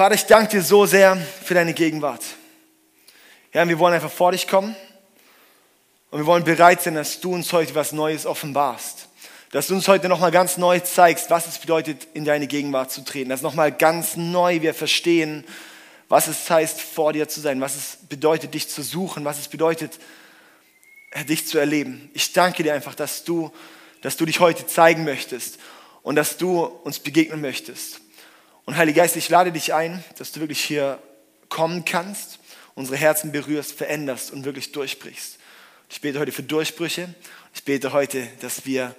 Vater, ich danke dir so sehr für deine Gegenwart. Ja, wir wollen einfach vor dich kommen und wir wollen bereit sein, dass du uns heute was Neues offenbarst. Dass du uns heute nochmal ganz neu zeigst, was es bedeutet, in deine Gegenwart zu treten. Dass nochmal ganz neu wir verstehen, was es heißt, vor dir zu sein, was es bedeutet, dich zu suchen, was es bedeutet, dich zu erleben. Ich danke dir einfach, dass du, dass du dich heute zeigen möchtest und dass du uns begegnen möchtest. Und Heiliger Geist, ich lade dich ein, dass du wirklich hier kommen kannst, unsere Herzen berührst, veränderst und wirklich durchbrichst. Ich bete heute für Durchbrüche. Ich bete heute, dass wir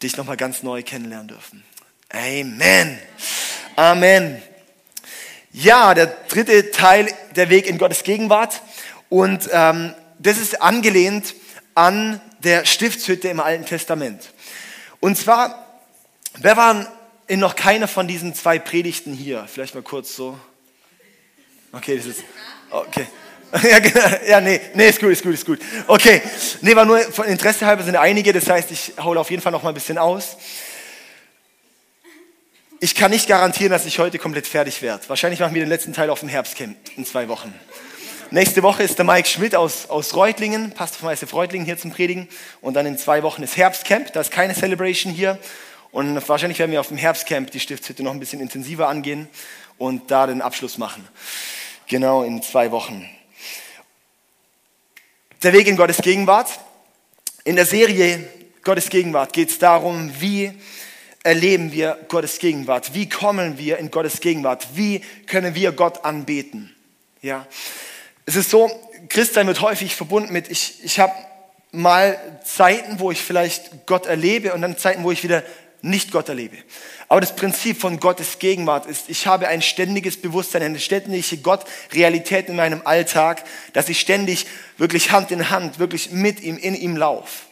dich nochmal ganz neu kennenlernen dürfen. Amen. Amen. Ja, der dritte Teil, der Weg in Gottes Gegenwart. Und ähm, das ist angelehnt an der Stiftshütte im Alten Testament. Und zwar, wer waren in noch keiner von diesen zwei Predigten hier? Vielleicht mal kurz so. Okay, das ist. Okay. Ja, genau. ja, nee, nee, ist gut, ist gut, ist gut. Okay, nee, war nur von Interesse halber sind einige, das heißt, ich hole auf jeden Fall noch mal ein bisschen aus. Ich kann nicht garantieren, dass ich heute komplett fertig werde. Wahrscheinlich machen wir den letzten Teil auf dem Herbstcamp in zwei Wochen. Nächste Woche ist der Mike Schmidt aus, aus Reutlingen, Pastor von ISF Reutlingen hier zum Predigen. Und dann in zwei Wochen ist Herbstcamp, da ist keine Celebration hier. Und wahrscheinlich werden wir auf dem Herbstcamp die Stiftshütte noch ein bisschen intensiver angehen und da den Abschluss machen. Genau in zwei Wochen. Der Weg in Gottes Gegenwart. In der Serie Gottes Gegenwart geht es darum, wie erleben wir Gottes Gegenwart? Wie kommen wir in Gottes Gegenwart? Wie können wir Gott anbeten? Ja. Es ist so, Christsein wird häufig verbunden mit, ich, ich habe mal Zeiten, wo ich vielleicht Gott erlebe und dann Zeiten, wo ich wieder nicht Gott erlebe. Aber das Prinzip von Gottes Gegenwart ist, ich habe ein ständiges Bewusstsein, eine ständige Gott-Realität in meinem Alltag, dass ich ständig wirklich Hand in Hand, wirklich mit ihm, in ihm laufe.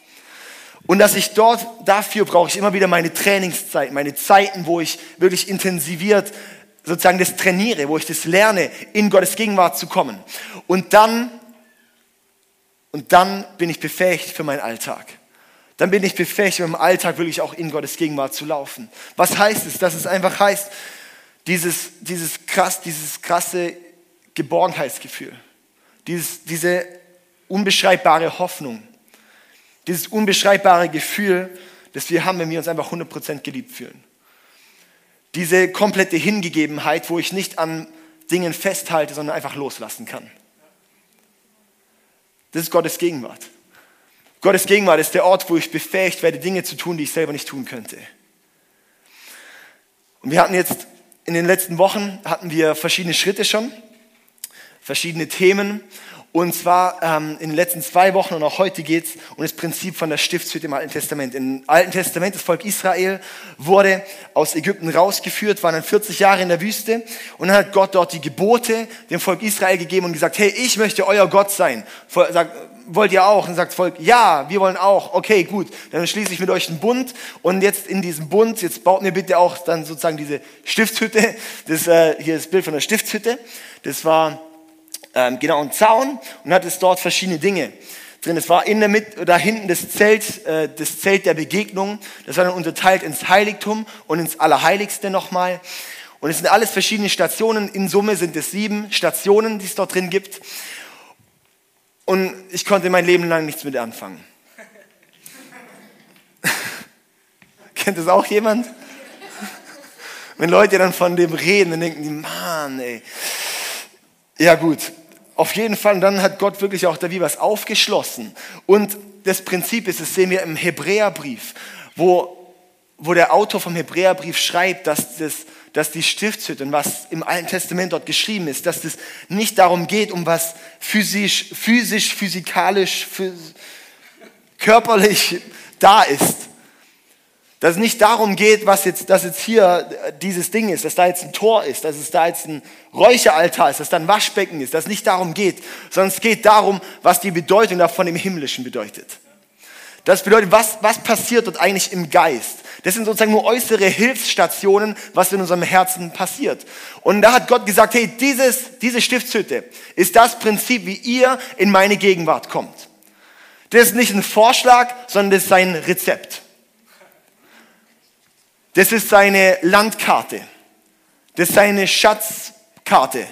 Und dass ich dort, dafür brauche ich immer wieder meine Trainingszeit, meine Zeiten, wo ich wirklich intensiviert sozusagen das trainiere, wo ich das lerne, in Gottes Gegenwart zu kommen. Und dann, und dann bin ich befähigt für meinen Alltag. Dann bin ich befähigt, im Alltag wirklich auch in Gottes Gegenwart zu laufen. Was heißt es? Dass es einfach heißt, dieses, dieses krass, dieses krasse Geborgenheitsgefühl, dieses, diese unbeschreibbare Hoffnung, dieses unbeschreibbare Gefühl, das wir haben, wenn wir uns einfach 100% geliebt fühlen. Diese komplette Hingegebenheit, wo ich nicht an Dingen festhalte, sondern einfach loslassen kann. Das ist Gottes Gegenwart. Gottes Gegenwart ist der Ort, wo ich befähigt werde, Dinge zu tun, die ich selber nicht tun könnte. Und wir hatten jetzt in den letzten Wochen hatten wir verschiedene Schritte schon, verschiedene Themen. Und zwar ähm, in den letzten zwei Wochen und auch heute geht es um das Prinzip von der Stiftshütte im Alten Testament. Im Alten Testament, das Volk Israel wurde aus Ägypten rausgeführt, waren dann 40 Jahre in der Wüste und dann hat Gott dort die Gebote dem Volk Israel gegeben und gesagt, hey, ich möchte euer Gott sein. Sagt, wollt ihr auch? Und sagt das Volk, ja, wir wollen auch. Okay, gut, dann schließe ich mit euch einen Bund und jetzt in diesem Bund, jetzt baut mir bitte auch dann sozusagen diese Stiftshütte. Das, äh, hier ist das Bild von der Stiftshütte. Das war ähm, genau einen Zaun und hat es dort verschiedene Dinge drin. Es war in der Mitte, da hinten das Zelt, äh, das Zelt der Begegnung. Das war dann unterteilt ins Heiligtum und ins Allerheiligste nochmal. Und es sind alles verschiedene Stationen. In Summe sind es sieben Stationen, die es dort drin gibt. Und ich konnte mein Leben lang nichts mit anfangen. Kennt das auch jemand? Wenn Leute dann von dem reden, dann denken die, Mann, ey. Ja gut, auf jeden Fall. Dann hat Gott wirklich auch da wie was aufgeschlossen. Und das Prinzip ist, das sehen wir im Hebräerbrief, wo, wo der Autor vom Hebräerbrief schreibt, dass, das, dass die Stiftshütte und was im Alten Testament dort geschrieben ist, dass es nicht darum geht, um was physisch, physisch physikalisch, phys körperlich da ist, dass es nicht darum geht, was jetzt, dass jetzt hier dieses Ding ist, dass da jetzt ein Tor ist, dass es da jetzt ein Räucheraltar ist, dass da ein Waschbecken ist, dass es nicht darum geht, sondern es geht darum, was die Bedeutung davon im Himmlischen bedeutet. Das bedeutet, was, was passiert dort eigentlich im Geist? Das sind sozusagen nur äußere Hilfsstationen, was in unserem Herzen passiert. Und da hat Gott gesagt, hey, dieses, diese Stiftshütte ist das Prinzip, wie ihr in meine Gegenwart kommt. Das ist nicht ein Vorschlag, sondern das ist sein Rezept. Das ist seine Landkarte. Das ist seine Schatzkarte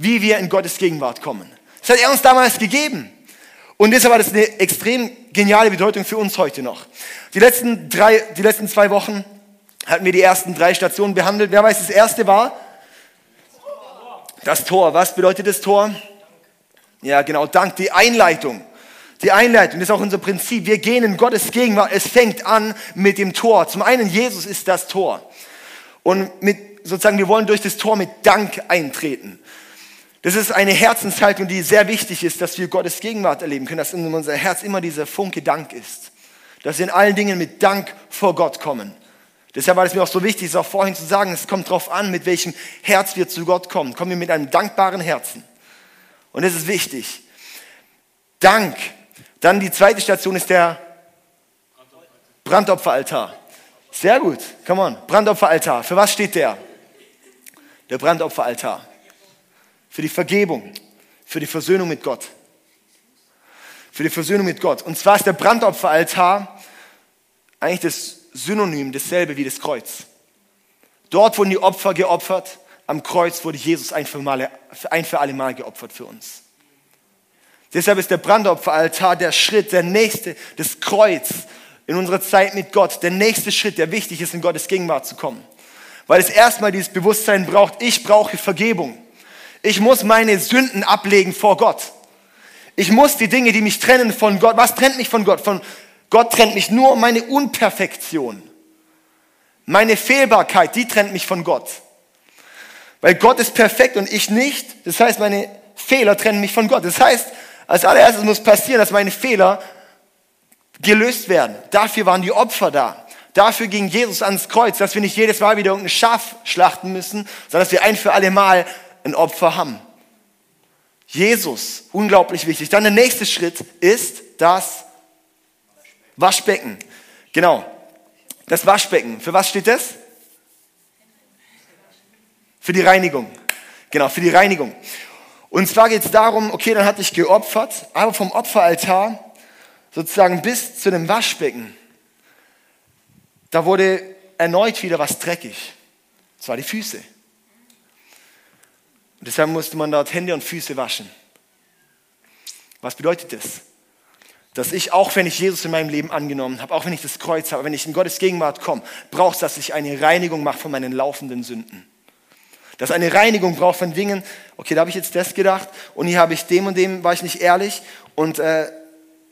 wie wir in Gottes Gegenwart kommen. Das hat er uns damals gegeben. Und deshalb hat es eine extrem geniale Bedeutung für uns heute noch. Die letzten, drei, die letzten zwei Wochen hatten wir die ersten drei Stationen behandelt. Wer weiß, das erste war? Das Tor. Was bedeutet das Tor? Ja, genau, Dank. Die Einleitung. Die Einleitung ist auch unser Prinzip. Wir gehen in Gottes Gegenwart. Es fängt an mit dem Tor. Zum einen, Jesus ist das Tor. Und mit, sozusagen, wir wollen durch das Tor mit Dank eintreten. Das ist eine Herzenshaltung, die sehr wichtig ist, dass wir Gottes Gegenwart erleben können, dass in unser Herz immer dieser Funke Dank ist. Dass wir in allen Dingen mit Dank vor Gott kommen. Deshalb war es mir auch so wichtig, es auch vorhin zu sagen, es kommt darauf an, mit welchem Herz wir zu Gott kommen. Kommen wir mit einem dankbaren Herzen. Und das ist wichtig. Dank. Dann die zweite Station ist der Brandopferaltar. Sehr gut, come on. Brandopferaltar. Für was steht der? Der Brandopferaltar für die Vergebung, für die Versöhnung mit Gott. Für die Versöhnung mit Gott. Und zwar ist der Brandopferaltar eigentlich das Synonym, dasselbe wie das Kreuz. Dort wurden die Opfer geopfert, am Kreuz wurde Jesus ein für, Male, ein für alle Mal geopfert für uns. Deshalb ist der Brandopferaltar der Schritt, der nächste, das Kreuz in unserer Zeit mit Gott, der nächste Schritt, der wichtig ist, in Gottes Gegenwart zu kommen. Weil es erstmal dieses Bewusstsein braucht, ich brauche Vergebung. Ich muss meine Sünden ablegen vor Gott. Ich muss die Dinge, die mich trennen von Gott, was trennt mich von Gott? Von Gott trennt mich nur meine Unperfektion. Meine Fehlbarkeit, die trennt mich von Gott. Weil Gott ist perfekt und ich nicht. Das heißt, meine Fehler trennen mich von Gott. Das heißt, als allererstes muss passieren, dass meine Fehler gelöst werden. Dafür waren die Opfer da. Dafür ging Jesus ans Kreuz, dass wir nicht jedes Mal wieder irgendein Schaf schlachten müssen, sondern dass wir ein für alle Mal ein Opfer haben. Jesus, unglaublich wichtig. Dann der nächste Schritt ist das Waschbecken. Genau, das Waschbecken. Für was steht das? Für die Reinigung. Genau, für die Reinigung. Und zwar geht es darum, okay, dann hatte ich geopfert, aber vom Opferaltar sozusagen bis zu dem Waschbecken, da wurde erneut wieder was dreckig. Das war die Füße. Und deshalb musste man dort Hände und Füße waschen. Was bedeutet das? Dass ich, auch wenn ich Jesus in meinem Leben angenommen habe, auch wenn ich das Kreuz habe, wenn ich in Gottes Gegenwart komme, braucht dass ich eine Reinigung mache von meinen laufenden Sünden. Dass eine Reinigung braucht von Dingen, okay, da habe ich jetzt das gedacht und hier habe ich dem und dem, war ich nicht ehrlich. Und äh,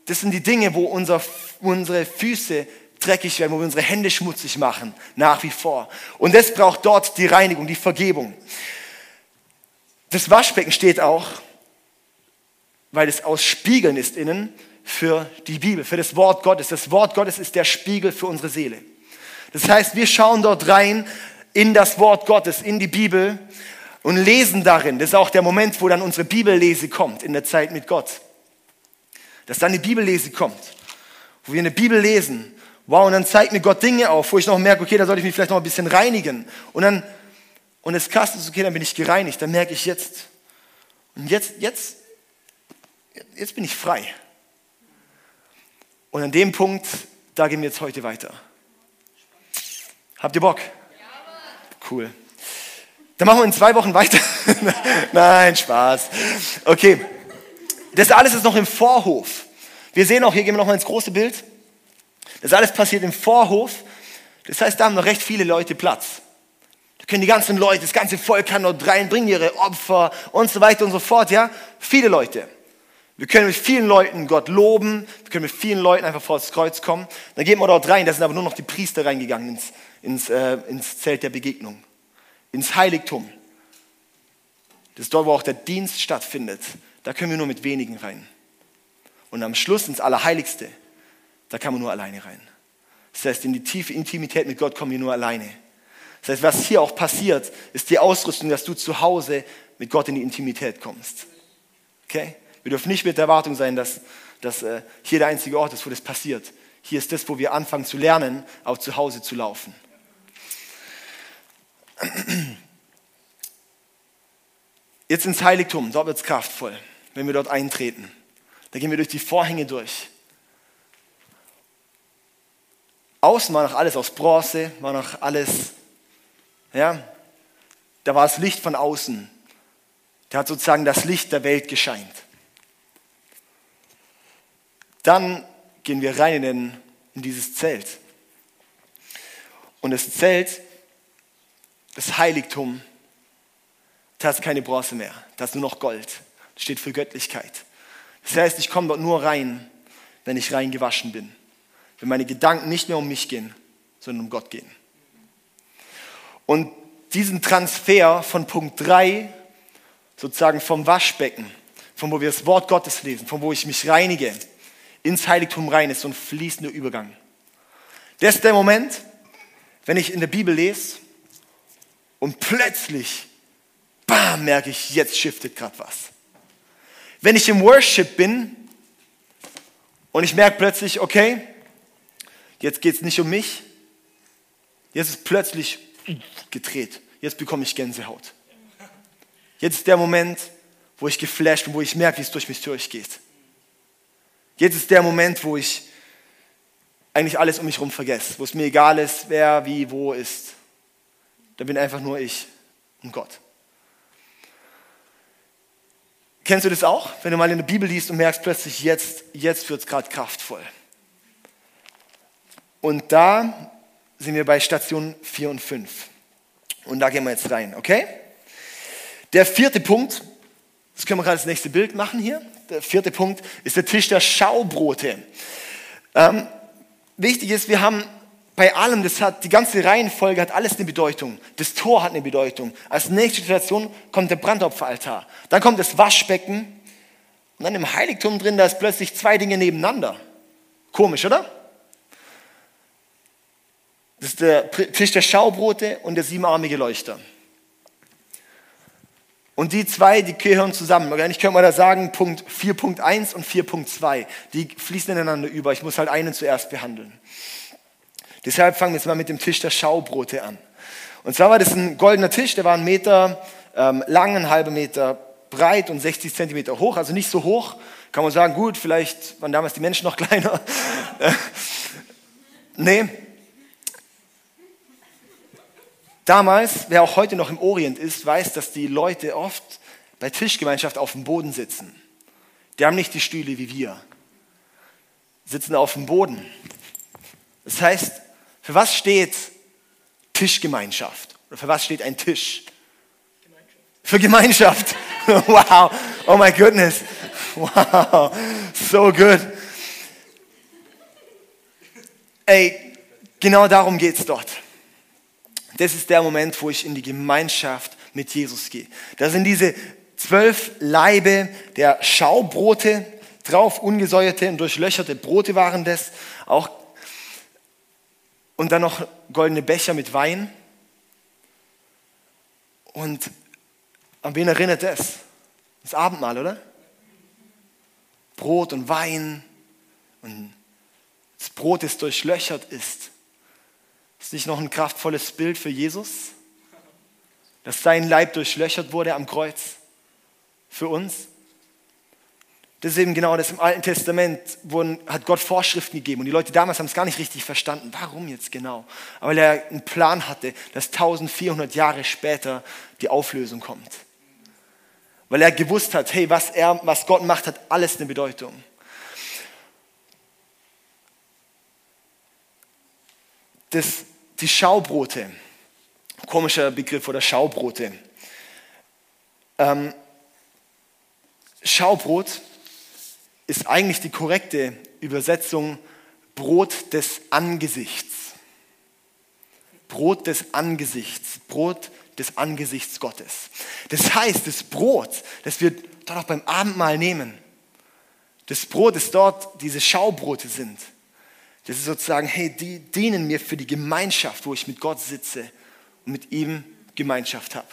das sind die Dinge, wo unser, unsere Füße dreckig werden, wo wir unsere Hände schmutzig machen, nach wie vor. Und das braucht dort die Reinigung, die Vergebung. Das Waschbecken steht auch, weil es aus Spiegeln ist innen, für die Bibel, für das Wort Gottes. Das Wort Gottes ist der Spiegel für unsere Seele. Das heißt, wir schauen dort rein in das Wort Gottes, in die Bibel und lesen darin. Das ist auch der Moment, wo dann unsere Bibellese kommt in der Zeit mit Gott. Dass dann die Bibellese kommt, wo wir eine Bibel lesen. Wow, und dann zeigt mir Gott Dinge auf, wo ich noch merke, okay, da sollte ich mich vielleicht noch ein bisschen reinigen. Und dann und es krass ist, okay, dann bin ich gereinigt, dann merke ich jetzt, und jetzt, jetzt, jetzt bin ich frei. Und an dem Punkt, da gehen wir jetzt heute weiter. Habt ihr Bock? Cool. Dann machen wir in zwei Wochen weiter. Nein, Spaß. Okay. Das alles ist noch im Vorhof. Wir sehen auch, hier gehen wir noch mal ins große Bild. Das alles passiert im Vorhof. Das heißt, da haben noch recht viele Leute Platz können die ganzen Leute, das ganze Volk kann dort rein, bringen ihre Opfer und so weiter und so fort, ja. Viele Leute. Wir können mit vielen Leuten Gott loben, wir können mit vielen Leuten einfach vor das Kreuz kommen. Dann gehen wir dort rein, da sind aber nur noch die Priester reingegangen ins, ins, äh, ins Zelt der Begegnung, ins Heiligtum. Das ist dort, wo auch der Dienst stattfindet. Da können wir nur mit wenigen rein. Und am Schluss ins Allerheiligste, da kann man nur alleine rein. Das heißt, in die tiefe Intimität mit Gott kommen wir nur alleine. Das heißt, was hier auch passiert, ist die Ausrüstung, dass du zu Hause mit Gott in die Intimität kommst. Okay? Wir dürfen nicht mit der Erwartung sein, dass, dass äh, hier der einzige Ort ist, wo das passiert. Hier ist das, wo wir anfangen zu lernen, auch zu Hause zu laufen. Jetzt ins Heiligtum, dort wird es kraftvoll, wenn wir dort eintreten. Da gehen wir durch die Vorhänge durch. Außen war noch alles aus Bronze, war noch alles ja, da war das Licht von außen. Der hat sozusagen das Licht der Welt gescheint. Dann gehen wir rein in, den, in dieses Zelt. Und das Zelt, das Heiligtum, da ist keine Bronze mehr, da ist nur noch Gold. Das steht für Göttlichkeit. Das heißt, ich komme dort nur rein, wenn ich rein gewaschen bin. Wenn meine Gedanken nicht mehr um mich gehen, sondern um Gott gehen. Und diesen Transfer von Punkt 3, sozusagen vom Waschbecken, von wo wir das Wort Gottes lesen, von wo ich mich reinige, ins Heiligtum rein, ist so ein fließender Übergang. Das ist der Moment, wenn ich in der Bibel lese und plötzlich, bam, merke ich, jetzt shiftet gerade was. Wenn ich im Worship bin und ich merke plötzlich, okay, jetzt geht es nicht um mich, jetzt ist plötzlich gedreht, jetzt bekomme ich Gänsehaut. Jetzt ist der Moment, wo ich geflasht bin, wo ich merke, wie es durch mich durchgeht. Jetzt ist der Moment, wo ich eigentlich alles um mich herum vergesse, wo es mir egal ist, wer, wie, wo ist. Da bin einfach nur ich und Gott. Kennst du das auch, wenn du mal in der Bibel liest und merkst plötzlich, jetzt, jetzt wird es gerade kraftvoll. Und da sind wir bei Station 4 und 5. Und da gehen wir jetzt rein, okay? Der vierte Punkt, das können wir gerade das nächste Bild machen hier. Der vierte Punkt ist der Tisch der Schaubrote. Ähm, wichtig ist, wir haben bei allem, das hat, die ganze Reihenfolge hat alles eine Bedeutung. Das Tor hat eine Bedeutung. Als nächste Situation kommt der Brandopferaltar. Dann kommt das Waschbecken. Und dann im Heiligtum drin, da ist plötzlich zwei Dinge nebeneinander. Komisch, oder? Das ist der Tisch der Schaubrote und der siebenarmige Leuchter. Und die zwei, die gehören zusammen. Ich könnte mal da sagen, Punkt 4.1 und 4.2. Die fließen ineinander über. Ich muss halt einen zuerst behandeln. Deshalb fangen wir jetzt mal mit dem Tisch der Schaubrote an. Und zwar war das ein goldener Tisch, der war einen Meter ähm, lang, einen halben Meter breit und 60 Zentimeter hoch, also nicht so hoch. Kann man sagen, gut, vielleicht waren damals die Menschen noch kleiner. nee, Damals, wer auch heute noch im Orient ist, weiß, dass die Leute oft bei Tischgemeinschaft auf dem Boden sitzen. Die haben nicht die Stühle wie wir, sitzen auf dem Boden. Das heißt, für was steht Tischgemeinschaft? Oder für was steht ein Tisch? Für Gemeinschaft. Wow. Oh my goodness. Wow. So good. Ey, genau darum geht es dort. Das ist der Moment, wo ich in die Gemeinschaft mit Jesus gehe. Da sind diese zwölf Leibe der Schaubrote drauf, ungesäuerte und durchlöcherte Brote waren das. Auch und dann noch goldene Becher mit Wein. Und an wen erinnert das? Das Abendmahl, oder? Brot und Wein und das Brot, das durchlöchert ist. Ist nicht noch ein kraftvolles Bild für Jesus? Dass sein Leib durchlöchert wurde am Kreuz für uns? Das ist eben genau das im Alten Testament, wurden, hat Gott Vorschriften gegeben und die Leute damals haben es gar nicht richtig verstanden. Warum jetzt genau? Aber weil er einen Plan hatte, dass 1400 Jahre später die Auflösung kommt. Weil er gewusst hat, hey, was, er, was Gott macht, hat alles eine Bedeutung. Das, die Schaubrote, komischer Begriff oder Schaubrote. Ähm, Schaubrot ist eigentlich die korrekte Übersetzung Brot des Angesichts. Brot des Angesichts, Brot des Angesichts Gottes. Das heißt, das Brot, das wir dort auch beim Abendmahl nehmen, das Brot, das dort diese Schaubrote sind, das ist sozusagen, hey, die dienen mir für die Gemeinschaft, wo ich mit Gott sitze und mit ihm Gemeinschaft habe.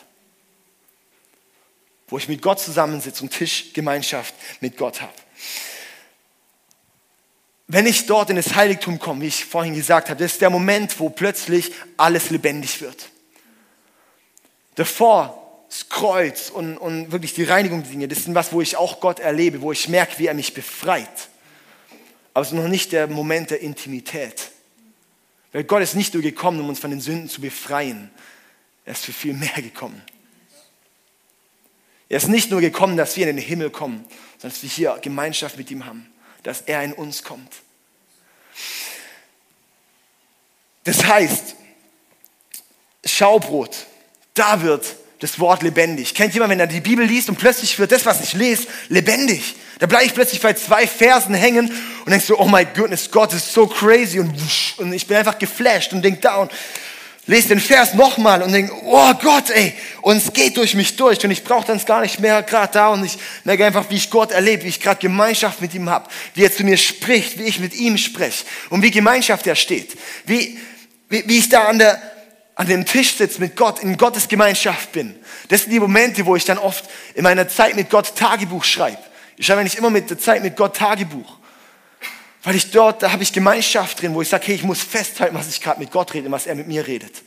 Wo ich mit Gott zusammensitze und Tischgemeinschaft mit Gott habe. Wenn ich dort in das Heiligtum komme, wie ich vorhin gesagt habe, das ist der Moment, wo plötzlich alles lebendig wird. Davor das Kreuz und, und wirklich die Reinigung der Dinge, das ist was, wo ich auch Gott erlebe, wo ich merke, wie er mich befreit. Aber es ist noch nicht der Moment der Intimität. Weil Gott ist nicht nur gekommen, um uns von den Sünden zu befreien. Er ist für viel mehr gekommen. Er ist nicht nur gekommen, dass wir in den Himmel kommen, sondern dass wir hier Gemeinschaft mit ihm haben, dass er in uns kommt. Das heißt, Schaubrot, da wird das Wort lebendig. Kennt jemand, wenn er die Bibel liest und plötzlich wird das, was ich lese, lebendig? Da bleibe ich plötzlich bei zwei Versen hängen und denkst so, oh my goodness, Gott ist so crazy und, und ich bin einfach geflasht und denk da und lese den Vers nochmal und denk, oh Gott, ey, und es geht durch mich durch und ich brauche dann gar nicht mehr gerade da und ich merke einfach, wie ich Gott erlebe, wie ich gerade Gemeinschaft mit ihm habe, wie er zu mir spricht, wie ich mit ihm spreche und wie Gemeinschaft er steht, wie, wie, wie ich da an der an dem Tisch sitze mit Gott, in Gottes Gemeinschaft bin. Das sind die Momente, wo ich dann oft in meiner Zeit mit Gott Tagebuch schreibe. Ich schreibe nicht immer mit der Zeit mit Gott Tagebuch. Weil ich dort, da habe ich Gemeinschaft drin, wo ich sage, hey, ich muss festhalten, was ich gerade mit Gott rede, was er mit mir redet.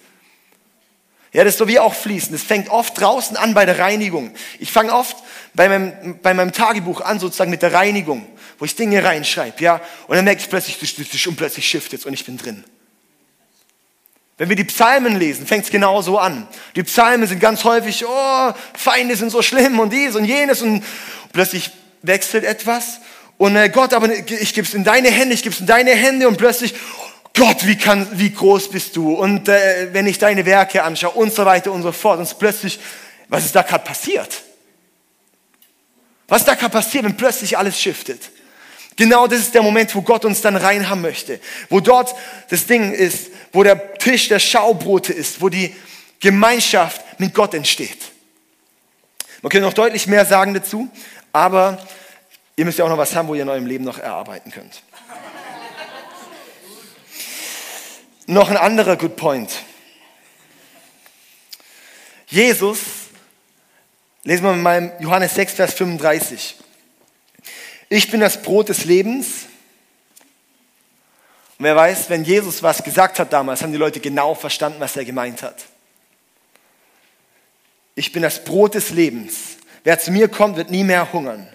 Ja, das ist so wie auch fließen. Das fängt oft draußen an bei der Reinigung. Ich fange oft bei meinem, bei meinem Tagebuch an, sozusagen mit der Reinigung, wo ich Dinge reinschreibe, ja. Und dann merke ich plötzlich, und plötzlich shiftet und ich bin drin. Wenn wir die Psalmen lesen, fängt es genauso an. Die Psalmen sind ganz häufig, oh, Feinde sind so schlimm und dies und jenes und plötzlich wechselt etwas und äh, Gott, aber ich gebe es in deine Hände, ich gebe es in deine Hände und plötzlich, Gott, wie, kann, wie groß bist du? Und äh, wenn ich deine Werke anschaue und so weiter und so fort und plötzlich, was ist da gerade passiert? Was ist da gerade passiert, wenn plötzlich alles shiftet? Genau das ist der Moment, wo Gott uns dann rein haben möchte. Wo dort das Ding ist, wo der Tisch der Schaubrote ist, wo die Gemeinschaft mit Gott entsteht. Man könnte noch deutlich mehr sagen dazu, aber ihr müsst ja auch noch was haben, wo ihr in eurem Leben noch erarbeiten könnt. noch ein anderer Good Point. Jesus, lesen wir mal in Johannes 6, Vers 35. Ich bin das Brot des Lebens. Und wer weiß, wenn Jesus was gesagt hat damals, haben die Leute genau verstanden, was er gemeint hat. Ich bin das Brot des Lebens. Wer zu mir kommt, wird nie mehr hungern.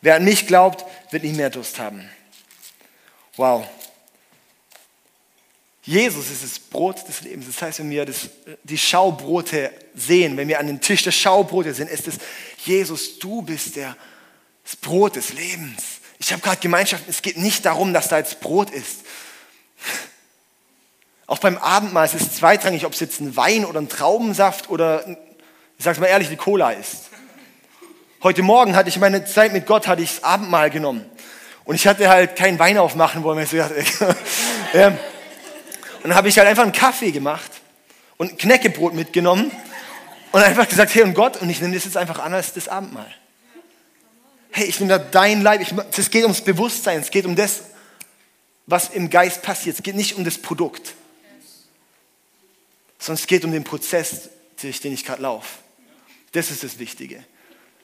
Wer an mich glaubt, wird nie mehr Durst haben. Wow. Jesus ist das Brot des Lebens. Das heißt, wenn wir das, die Schaubrote sehen, wenn wir an dem Tisch der Schaubrote sind, ist es, Jesus, du bist der das Brot des Lebens. Ich habe gerade Gemeinschaft. Es geht nicht darum, dass da jetzt Brot ist. Auch beim Abendmahl ist es zweitrangig, ob es jetzt ein Wein oder ein Traubensaft oder, ich sage es mal ehrlich, eine Cola ist. Heute Morgen hatte ich meine Zeit mit Gott, hatte ich das Abendmahl genommen. Und ich hatte halt keinen Wein aufmachen wollen. Ich so dachte, ja. Und dann habe ich halt einfach einen Kaffee gemacht und ein Knäckebrot mitgenommen und einfach gesagt, hey und Gott, und ich nehme das jetzt einfach an als das Abendmahl hey, ich bin da dein Leib. es geht ums Bewusstsein, es geht um das, was im Geist passiert. Es geht nicht um das Produkt, sondern es geht um den Prozess, durch den ich gerade laufe. Das ist das Wichtige.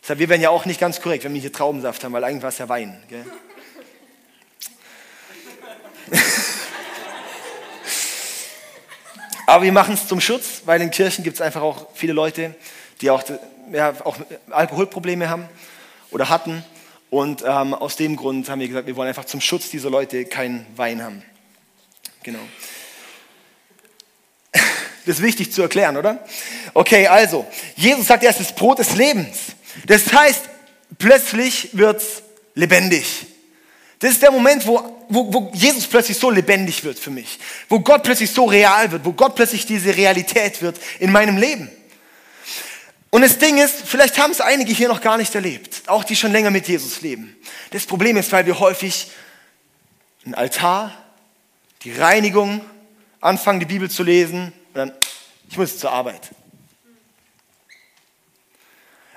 Deshalb, wir werden ja auch nicht ganz korrekt, wenn wir hier Traubensaft haben, weil eigentlich war es ja Wein. Gell? Aber wir machen es zum Schutz, weil in Kirchen gibt es einfach auch viele Leute, die auch, ja, auch Alkoholprobleme haben oder hatten. Und ähm, aus dem Grund haben wir gesagt, wir wollen einfach zum Schutz dieser Leute keinen Wein haben. Genau. Das ist wichtig zu erklären, oder? Okay, also, Jesus sagt, er ist das Brot des Lebens. Das heißt, plötzlich wird es lebendig. Das ist der Moment, wo, wo, wo Jesus plötzlich so lebendig wird für mich. Wo Gott plötzlich so real wird. Wo Gott plötzlich diese Realität wird in meinem Leben. Und das Ding ist, vielleicht haben es einige hier noch gar nicht erlebt, auch die schon länger mit Jesus leben. Das Problem ist, weil wir häufig einen Altar, die Reinigung, anfangen, die Bibel zu lesen und dann, ich muss zur Arbeit.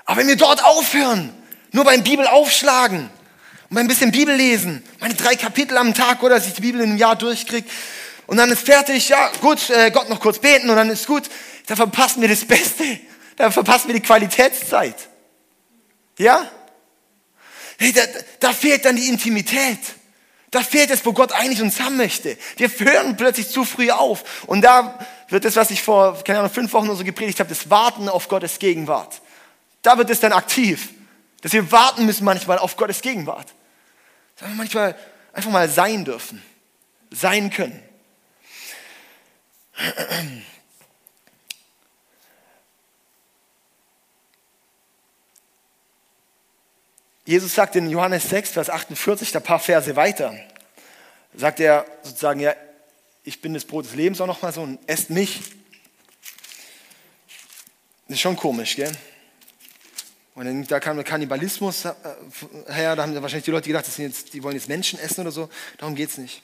Aber wenn wir dort aufhören, nur beim Bibel aufschlagen und ein bisschen Bibel lesen, meine drei Kapitel am Tag oder dass ich die Bibel in einem Jahr durchkriege und dann ist fertig, ja gut, äh, Gott noch kurz beten und dann ist gut, da verpassen wir das Beste da verpassen wir die Qualitätszeit. Ja? Hey, da, da fehlt dann die Intimität. Da fehlt es, wo Gott eigentlich uns haben möchte. Wir hören plötzlich zu früh auf. Und da wird das, was ich vor, keine Ahnung, fünf Wochen oder so gepredigt habe, das Warten auf Gottes Gegenwart. Da wird es dann aktiv. Dass wir warten müssen manchmal auf Gottes Gegenwart. Dass wir manchmal einfach mal sein dürfen. Sein können. Jesus sagt in Johannes 6, Vers 48, da paar Verse weiter, sagt er sozusagen, ja, ich bin das Brot des Lebens auch nochmal so und esst mich. Das ist schon komisch, gell? Und dann, da kam der Kannibalismus äh, her, da haben wahrscheinlich die Leute gedacht, jetzt, die wollen jetzt Menschen essen oder so. Darum geht es nicht.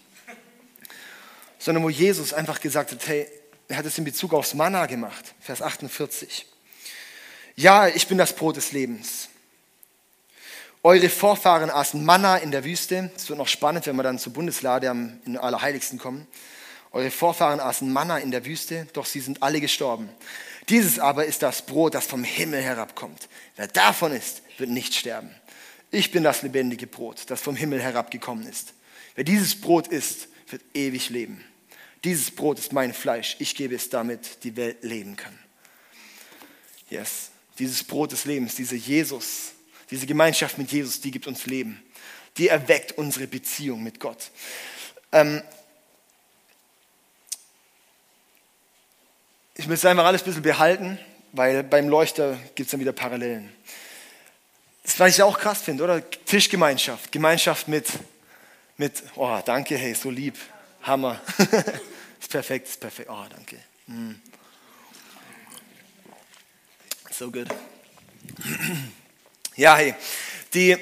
Sondern wo Jesus einfach gesagt hat, hey, er hat es in Bezug aufs Manna gemacht. Vers 48. Ja, ich bin das Brot des Lebens. Eure Vorfahren aßen Manna in der Wüste. Es wird noch spannend, wenn wir dann zur Bundeslade am, in Allerheiligsten kommen. Eure Vorfahren aßen Manna in der Wüste, doch sie sind alle gestorben. Dieses aber ist das Brot, das vom Himmel herabkommt. Wer davon isst, wird nicht sterben. Ich bin das lebendige Brot, das vom Himmel herabgekommen ist. Wer dieses Brot isst, wird ewig leben. Dieses Brot ist mein Fleisch. Ich gebe es, damit die Welt leben kann. Yes. Dieses Brot des Lebens, dieser Jesus, diese Gemeinschaft mit Jesus, die gibt uns Leben. Die erweckt unsere Beziehung mit Gott. Ähm, ich müsste einfach alles ein bisschen behalten, weil beim Leuchter gibt es dann wieder Parallelen. Das, was ich auch krass finde, oder? Tischgemeinschaft. Gemeinschaft mit, mit, oh, danke, hey, so lieb. Hammer. ist perfekt, ist perfekt. Oh, danke. Mm. So good. Ja, hey, die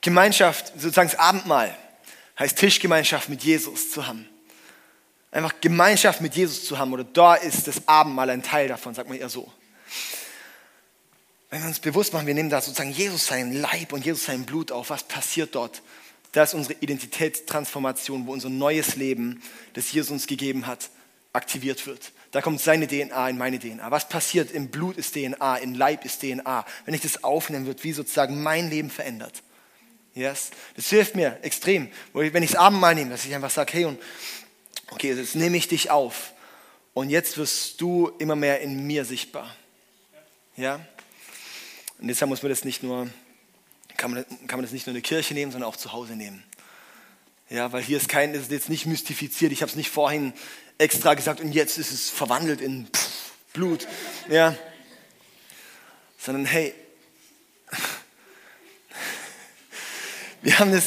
Gemeinschaft, sozusagen das Abendmahl, heißt Tischgemeinschaft mit Jesus zu haben. Einfach Gemeinschaft mit Jesus zu haben oder da ist das Abendmahl ein Teil davon, sagt man eher so. Wenn wir uns bewusst machen, wir nehmen da sozusagen Jesus seinen Leib und Jesus sein Blut auf, was passiert dort? Das ist unsere Identitätstransformation, wo unser neues Leben, das Jesus uns gegeben hat, aktiviert wird. Da kommt seine DNA in meine DNA. Was passiert? Im Blut ist DNA, im Leib ist DNA. Wenn ich das aufnehme, wird wie sozusagen mein Leben verändert. Yes? Das hilft mir extrem. Wenn ich das Abendmahl nehme, dass ich einfach sage, hey, und okay, jetzt nehme ich dich auf. Und jetzt wirst du immer mehr in mir sichtbar. Ja? Und deshalb muss man das nicht nur, kann man, kann man das nicht nur in der Kirche nehmen, sondern auch zu Hause nehmen. Ja, weil hier ist kein, ist jetzt nicht mystifiziert. Ich habe es nicht vorhin extra gesagt und jetzt ist es verwandelt in Blut. Ja. Sondern hey, wir haben das,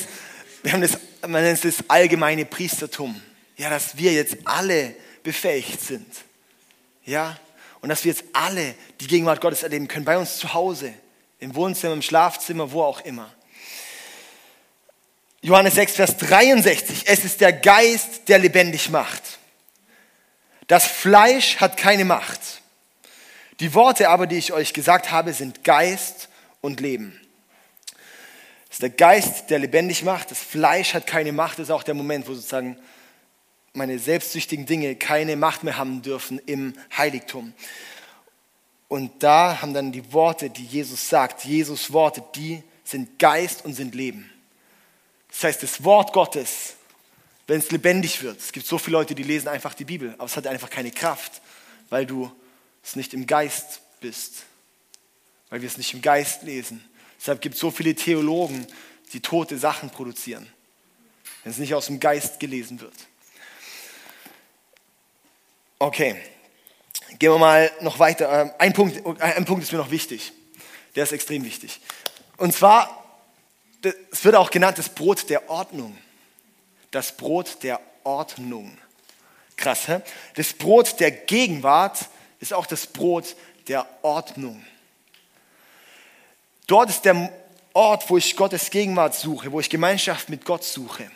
wir haben das, man nennt es das allgemeine Priestertum. Ja, dass wir jetzt alle befähigt sind. Ja, und dass wir jetzt alle die Gegenwart Gottes erleben können, bei uns zu Hause, im Wohnzimmer, im Schlafzimmer, wo auch immer. Johannes 6, Vers 63. Es ist der Geist, der lebendig macht. Das Fleisch hat keine Macht. Die Worte aber, die ich euch gesagt habe, sind Geist und Leben. Es ist der Geist, der lebendig macht. Das Fleisch hat keine Macht. Das ist auch der Moment, wo sozusagen meine selbstsüchtigen Dinge keine Macht mehr haben dürfen im Heiligtum. Und da haben dann die Worte, die Jesus sagt, Jesus Worte, die sind Geist und sind Leben. Das heißt, das Wort Gottes wenn es lebendig wird. Es gibt so viele Leute, die lesen einfach die Bibel, aber es hat einfach keine Kraft, weil du es nicht im Geist bist, weil wir es nicht im Geist lesen. Deshalb gibt es so viele Theologen, die tote Sachen produzieren, wenn es nicht aus dem Geist gelesen wird. Okay, gehen wir mal noch weiter. Ähm, ein Punkt, ein Punkt ist mir noch wichtig. Der ist extrem wichtig. Und zwar, es wird auch genannt das Brot der Ordnung das Brot der Ordnung. Krass, hä? Das Brot der Gegenwart ist auch das Brot der Ordnung. Dort ist der Ort, wo ich Gottes Gegenwart suche, wo ich Gemeinschaft mit Gott suche.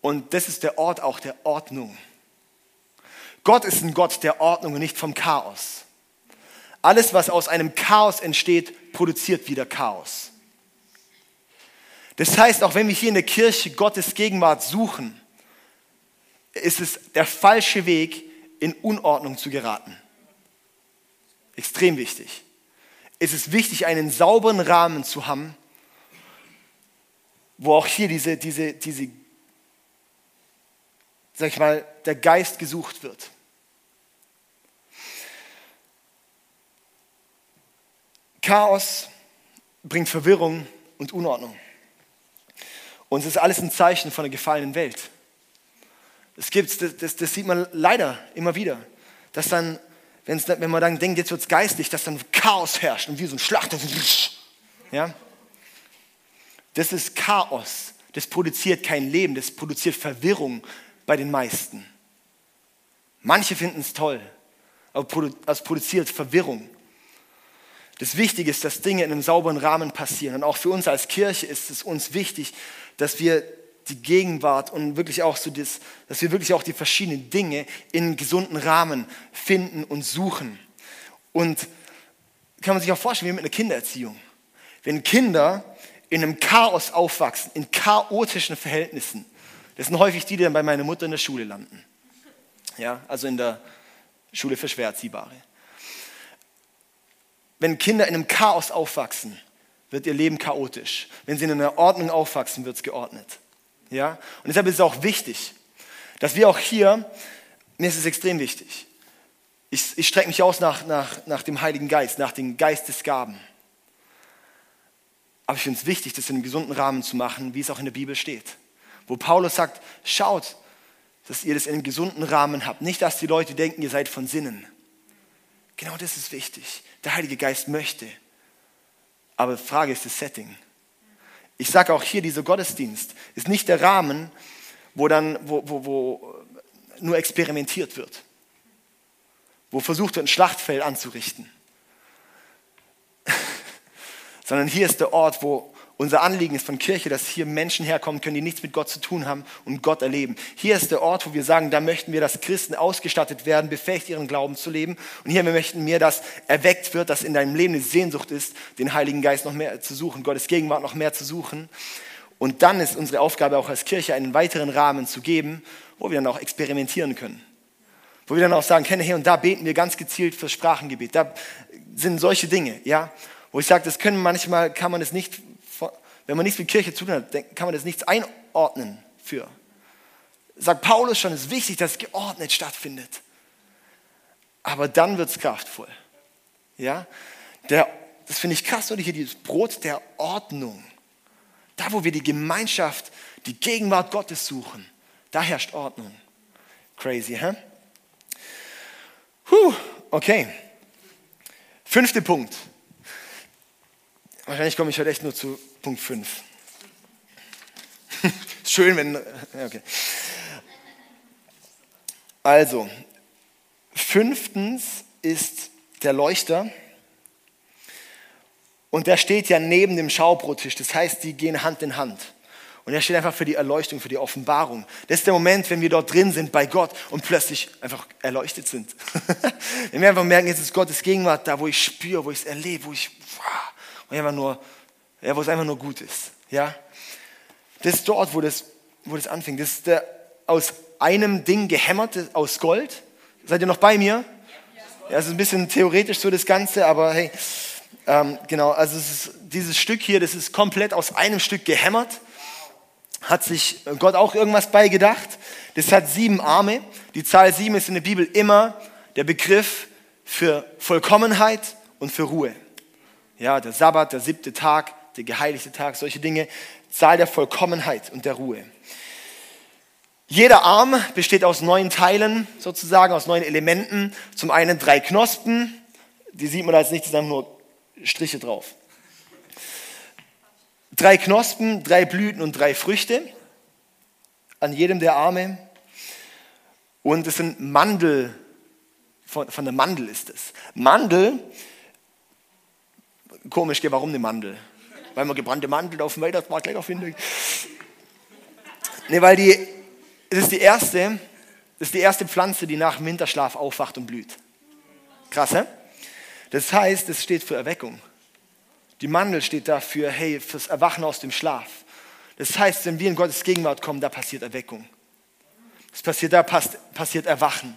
Und das ist der Ort auch der Ordnung. Gott ist ein Gott der Ordnung und nicht vom Chaos. Alles, was aus einem Chaos entsteht, produziert wieder Chaos. Das heißt, auch wenn wir hier in der Kirche Gottes Gegenwart suchen, ist es der falsche Weg, in Unordnung zu geraten. Extrem wichtig. Es ist wichtig, einen sauberen Rahmen zu haben, wo auch hier diese, diese, diese, sag ich mal, der Geist gesucht wird. Chaos bringt Verwirrung und Unordnung. Und es ist alles ein Zeichen von einer gefallenen Welt. Das, gibt's, das, das, das sieht man leider immer wieder. Dass dann, wenn man dann denkt, jetzt wird es geistig, dass dann Chaos herrscht und wie so ein Schlachter. Ja? das ist Chaos. Das produziert kein Leben, das produziert Verwirrung bei den meisten. Manche finden es toll, aber es produziert Verwirrung. Das Wichtige ist, dass Dinge in einem sauberen Rahmen passieren. Und auch für uns als Kirche ist es uns wichtig, dass wir die Gegenwart und wirklich auch so das, dass wir wirklich auch die verschiedenen Dinge in gesunden Rahmen finden und suchen. Und kann man sich auch vorstellen, wie mit einer Kindererziehung. Wenn Kinder in einem Chaos aufwachsen, in chaotischen Verhältnissen, das sind häufig die, die dann bei meiner Mutter in der Schule landen. Ja, also in der Schule für Schwererziehbare. Wenn Kinder in einem Chaos aufwachsen, wird ihr Leben chaotisch. Wenn sie in einer Ordnung aufwachsen, wird es geordnet. Ja? Und deshalb ist es auch wichtig, dass wir auch hier, mir ist es extrem wichtig, ich, ich strecke mich aus nach, nach, nach dem Heiligen Geist, nach den Geistesgaben. Aber ich finde es wichtig, das in einem gesunden Rahmen zu machen, wie es auch in der Bibel steht. Wo Paulus sagt, schaut, dass ihr das in einem gesunden Rahmen habt. Nicht, dass die Leute denken, ihr seid von Sinnen. Genau das ist wichtig. Der Heilige Geist möchte. Aber die Frage ist das Setting. Ich sage auch hier, dieser Gottesdienst ist nicht der Rahmen, wo dann, wo, wo, wo nur experimentiert wird. Wo versucht wird, ein Schlachtfeld anzurichten. Sondern hier ist der Ort, wo unser Anliegen ist von Kirche, dass hier Menschen herkommen können, die nichts mit Gott zu tun haben und Gott erleben. Hier ist der Ort, wo wir sagen, da möchten wir, dass Christen ausgestattet werden, befähigt ihren Glauben zu leben. Und hier möchten wir, dass erweckt wird, dass in deinem Leben eine Sehnsucht ist, den Heiligen Geist noch mehr zu suchen, Gottes Gegenwart noch mehr zu suchen. Und dann ist unsere Aufgabe auch als Kirche, einen weiteren Rahmen zu geben, wo wir dann auch experimentieren können. Wo wir dann auch sagen können, hey, und da beten wir ganz gezielt fürs Sprachengebet. Da sind solche Dinge, ja. Wo ich sage, das können manchmal, kann man es nicht wenn man nichts mit Kirche zu tun hat, kann man das nichts einordnen für. Sagt Paulus schon, es ist wichtig, dass es geordnet stattfindet. Aber dann wird es kraftvoll. Ja? Der, das finde ich krass, oder hier dieses Brot der Ordnung. Da, wo wir die Gemeinschaft, die Gegenwart Gottes suchen, da herrscht Ordnung. Crazy, hä? Huh, okay. Fünfter Punkt. Wahrscheinlich komme ich heute echt nur zu Punkt 5. Schön, wenn. Okay. Also, fünftens ist der Leuchter. Und der steht ja neben dem Schaubrottisch. Das heißt, die gehen Hand in Hand. Und er steht einfach für die Erleuchtung, für die Offenbarung. Das ist der Moment, wenn wir dort drin sind bei Gott und plötzlich einfach erleuchtet sind. wenn wir einfach merken, jetzt ist Gottes Gegenwart da, wo ich spüre, wo ich es erlebe, wo ich, ich einfach nur ja, wo es einfach nur gut ist. Ja? Das ist dort, wo das, wo das anfängt. Das ist der aus einem Ding gehämmerte, aus Gold. Seid ihr noch bei mir? Ja, es ist ein bisschen theoretisch so das Ganze, aber hey, ähm, genau, also ist, dieses Stück hier, das ist komplett aus einem Stück gehämmert. Hat sich Gott auch irgendwas beigedacht? Das hat sieben Arme. Die Zahl sieben ist in der Bibel immer der Begriff für Vollkommenheit und für Ruhe. Ja, der Sabbat, der siebte Tag, der geheiligte Tag, solche Dinge, Zahl der Vollkommenheit und der Ruhe. Jeder Arm besteht aus neun Teilen, sozusagen, aus neun Elementen. Zum einen drei Knospen, die sieht man als nichts, haben nur Striche drauf. Drei Knospen, drei Blüten und drei Früchte an jedem der Arme. Und es sind Mandel, von, von der Mandel ist es. Mandel, komisch, warum eine Mandel? Weil man gebrannte Mandeln auf dem Weihnachtsmarkt lecker findet. Nee, weil die, das ist die erste, das ist die erste Pflanze, die nach dem Winterschlaf aufwacht und blüht. Krass, hä? Das heißt, es steht für Erweckung. Die Mandel steht dafür, hey, fürs Erwachen aus dem Schlaf. Das heißt, wenn wir in Gottes Gegenwart kommen, da passiert Erweckung. Das passiert, da passiert Erwachen.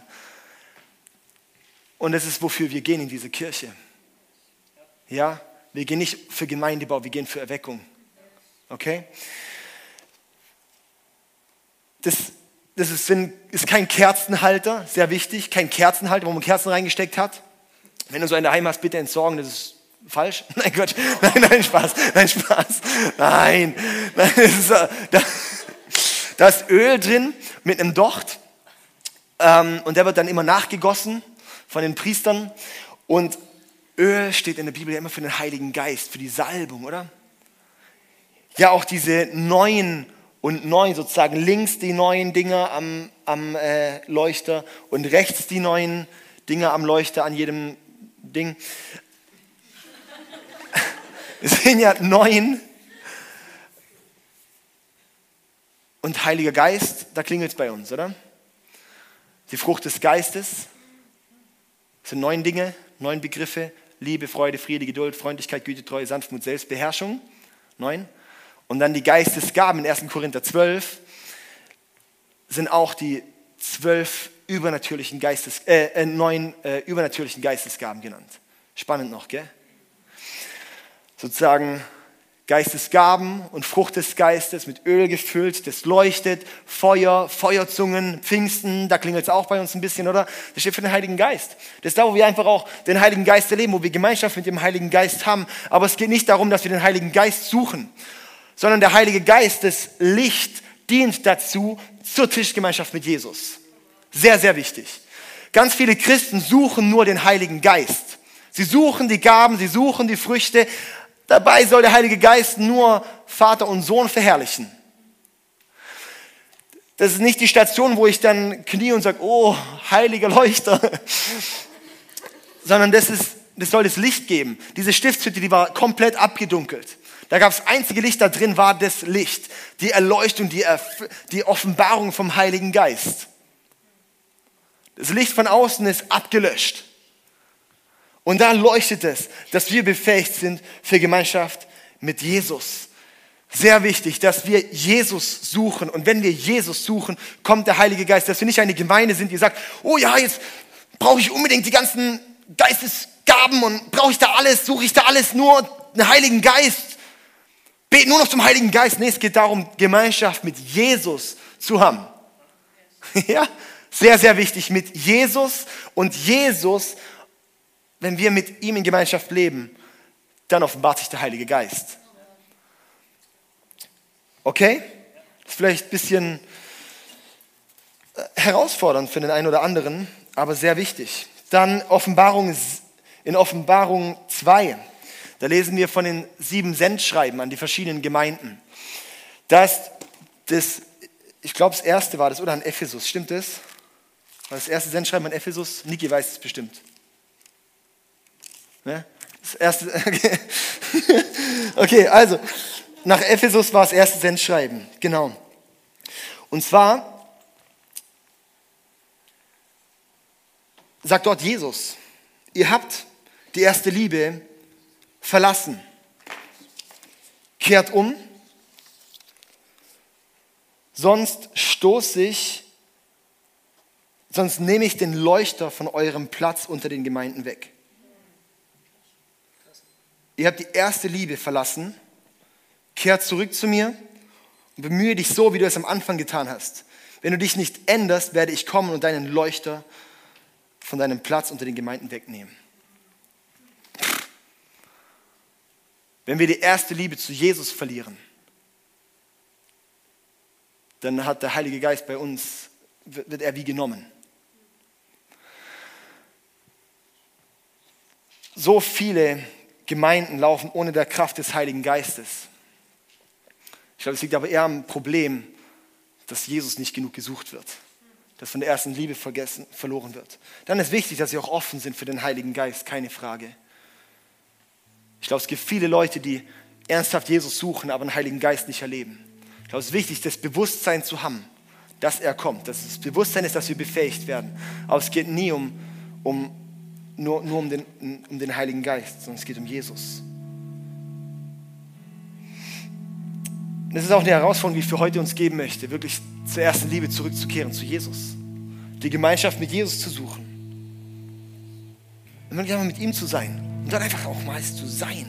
Und das ist, wofür wir gehen in diese Kirche. Ja? Wir gehen nicht für Gemeindebau, wir gehen für Erweckung. Okay? Das, das ist, ist kein Kerzenhalter, sehr wichtig, kein Kerzenhalter, wo man Kerzen reingesteckt hat. Wenn du so einen daheim hast, bitte entsorgen, das ist falsch. Nein, Quatsch. Nein, nein, Spaß. Nein, Spaß. Nein. nein ist, da, da ist Öl drin mit einem Docht. Ähm, und der wird dann immer nachgegossen von den Priestern. Und Öl steht in der Bibel ja immer für den Heiligen Geist, für die Salbung, oder? ja auch diese neuen und neu sozusagen links die neuen Dinger am, am äh, Leuchter und rechts die neuen Dinger am Leuchter an jedem Ding. Es sind ja neun. Und Heiliger Geist, da klingelt es bei uns, oder? Die Frucht des Geistes sind neun Dinge, neun Begriffe. Liebe, Freude, Friede, Geduld, Freundlichkeit, Güte, Treue, Sanftmut, Selbstbeherrschung. Neun. Und dann die Geistesgaben in 1. Korinther 12 sind auch die zwölf übernatürlichen Geistes, äh, äh, neun äh, übernatürlichen Geistesgaben genannt. Spannend noch, gell? Sozusagen Geistesgaben und Frucht des Geistes mit Öl gefüllt, das leuchtet, Feuer, Feuerzungen, Pfingsten, da klingelt es auch bei uns ein bisschen, oder? Das steht für den Heiligen Geist. Das ist da, wo wir einfach auch den Heiligen Geist erleben, wo wir Gemeinschaft mit dem Heiligen Geist haben. Aber es geht nicht darum, dass wir den Heiligen Geist suchen, sondern der Heilige Geist, das Licht, dient dazu zur Tischgemeinschaft mit Jesus. Sehr, sehr wichtig. Ganz viele Christen suchen nur den Heiligen Geist. Sie suchen die Gaben, sie suchen die Früchte, Dabei soll der Heilige Geist nur Vater und Sohn verherrlichen. Das ist nicht die Station, wo ich dann knie und sage, oh, heiliger Leuchter, sondern das, ist, das soll das Licht geben. Diese Stiftshütte, die war komplett abgedunkelt. Da gab es einzige Licht da drin, war das Licht, die Erleuchtung, die, Erf die Offenbarung vom Heiligen Geist. Das Licht von außen ist abgelöscht. Und da leuchtet es, dass wir befähigt sind für Gemeinschaft mit Jesus. Sehr wichtig, dass wir Jesus suchen. Und wenn wir Jesus suchen, kommt der Heilige Geist. Dass wir nicht eine Gemeinde sind, die sagt, oh ja, jetzt brauche ich unbedingt die ganzen Geistesgaben und brauche ich da alles, suche ich da alles, nur einen Heiligen Geist. Bete nur noch zum Heiligen Geist. Nee, es geht darum, Gemeinschaft mit Jesus zu haben. Ja, sehr, sehr wichtig mit Jesus. Und Jesus wenn wir mit ihm in Gemeinschaft leben, dann offenbart sich der Heilige Geist. Okay? Das ist vielleicht ein bisschen äh, herausfordernd für den einen oder anderen, aber sehr wichtig. Dann Offenbarung, in Offenbarung 2, da lesen wir von den sieben Sendschreiben an die verschiedenen Gemeinden. Das, das ich glaube, das erste war das, oder an Ephesus, stimmt das? War das erste Sendschreiben an Ephesus? Niki weiß es bestimmt. Ne? Das erste, okay. okay, also, nach Ephesus war das erste Sendschreiben, genau. Und zwar sagt dort Jesus, ihr habt die erste Liebe verlassen. Kehrt um, sonst stoße ich, sonst nehme ich den Leuchter von eurem Platz unter den Gemeinden weg. Ihr habt die erste Liebe verlassen. Kehr zurück zu mir und bemühe dich so, wie du es am Anfang getan hast. Wenn du dich nicht änderst, werde ich kommen und deinen Leuchter von deinem Platz unter den Gemeinden wegnehmen. Wenn wir die erste Liebe zu Jesus verlieren, dann hat der Heilige Geist bei uns, wird er wie genommen. So viele Gemeinden laufen ohne der Kraft des Heiligen Geistes. Ich glaube, es liegt aber eher am Problem, dass Jesus nicht genug gesucht wird, dass von der ersten Liebe vergessen, verloren wird. Dann ist wichtig, dass sie auch offen sind für den Heiligen Geist, keine Frage. Ich glaube, es gibt viele Leute, die ernsthaft Jesus suchen, aber den Heiligen Geist nicht erleben. Ich glaube, es ist wichtig, das Bewusstsein zu haben, dass er kommt, dass das Bewusstsein ist, dass wir befähigt werden. Aber es geht nie um, um nur, nur um, den, um den Heiligen Geist, sondern es geht um Jesus. Das ist auch eine Herausforderung, die ich für heute uns geben möchte, wirklich zur ersten Liebe zurückzukehren, zu Jesus. Die Gemeinschaft mit Jesus zu suchen. Und einfach mit ihm zu sein. Und dann einfach auch mal zu sein.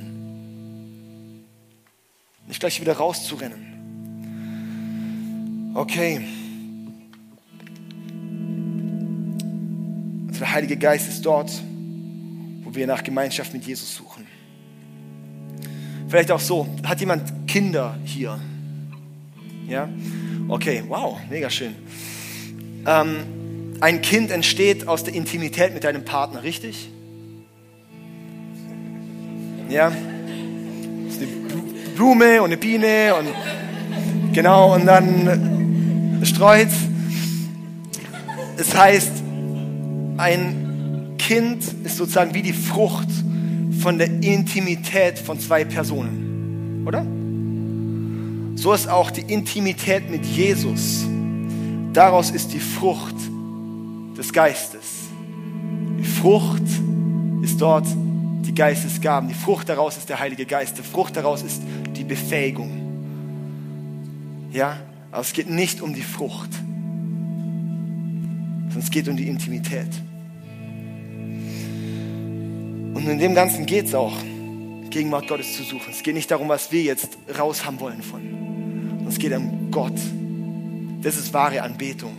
Nicht gleich wieder rauszurennen. Okay. Also der Heilige Geist ist dort wir nach Gemeinschaft mit Jesus suchen. Vielleicht auch so, hat jemand Kinder hier? Ja? Okay, wow, mega schön. Ähm, ein Kind entsteht aus der Intimität mit deinem Partner, richtig? Ja? Das ist eine Blume und eine Biene und genau und dann streut. Es heißt, ein Kind ist sozusagen wie die Frucht von der Intimität von zwei Personen, oder? So ist auch die Intimität mit Jesus. Daraus ist die Frucht des Geistes. Die Frucht ist dort die Geistesgaben. Die Frucht daraus ist der Heilige Geist. Die Frucht daraus ist die Befähigung. Ja, aber es geht nicht um die Frucht, sondern es geht um die Intimität. Und in dem Ganzen geht es auch, Gegenwart Gottes zu suchen. Es geht nicht darum, was wir jetzt raus haben wollen von. Es geht um Gott. Das ist wahre Anbetung.